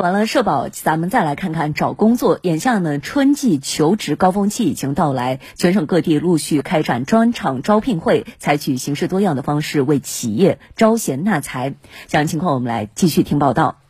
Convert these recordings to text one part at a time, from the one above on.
完了社保，咱们再来看看找工作。眼下呢，春季求职高峰期已经到来，全省各地陆续开展专场招聘会，采取形式多样的方式为企业招贤纳才。详细情况，我们来继续听报道。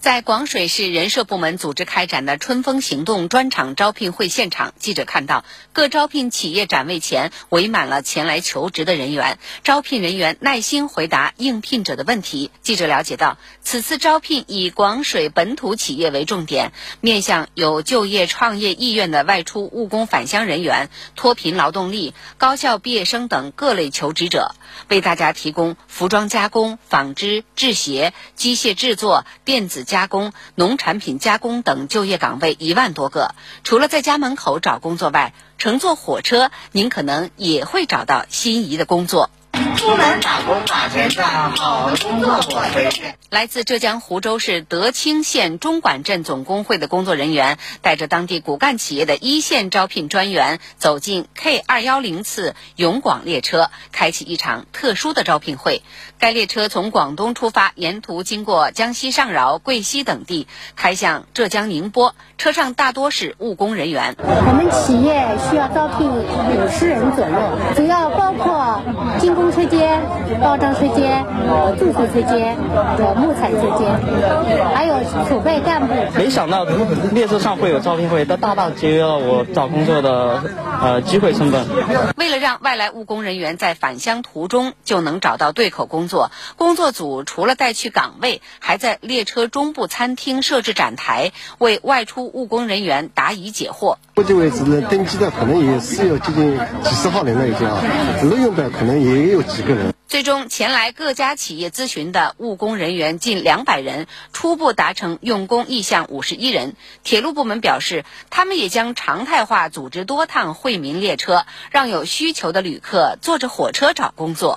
在广水市人社部门组织开展的“春风行动”专场招聘会现场，记者看到各招聘企业展位前围满了前来求职的人员，招聘人员耐心回答应聘者的问题。记者了解到，此次招聘以广水本土企业为重点，面向有就业创业意愿的外出务工返乡人员、脱贫劳动力、高校毕业生等各类求职者，为大家提供服装加工、纺织、制鞋、机械制作、电子。加工、农产品加工等就业岗位一万多个。除了在家门口找工作外，乘坐火车，您可能也会找到心仪的工作。出门打工打钱赚，好工作我推荐。来自浙江湖州市德清县中管镇总工会的工作人员，带着当地骨干企业的一线招聘专员，走进 K 二幺零次永广列车，开启一场特殊的招聘会。该列车从广东出发，沿途经过江西上饶、贵溪等地，开向浙江宁波。车上大多是务工人员。我们企业需要招聘五十人左右，主要包括精工车间、包装车间、住宿车间、木材车间，还有储备干部。没想到列车上会有招聘会，这大大节约了我找工作的呃机会成本。为了让外来务工人员在返乡途中就能找到对口工作，工作组除了带去岗位，还在列车中部餐厅设置展台，为外出。务工人员答疑解惑。目前为止，登记的可能也是有接近几十号人了，已经啊，录用的可能也有几个人。最终前来各家企业咨询的务工人员近两百人，初步达成用工意向五十一人。铁路部门表示，他们也将常态化组织多趟惠民列车，让有需求的旅客坐着火车找工作。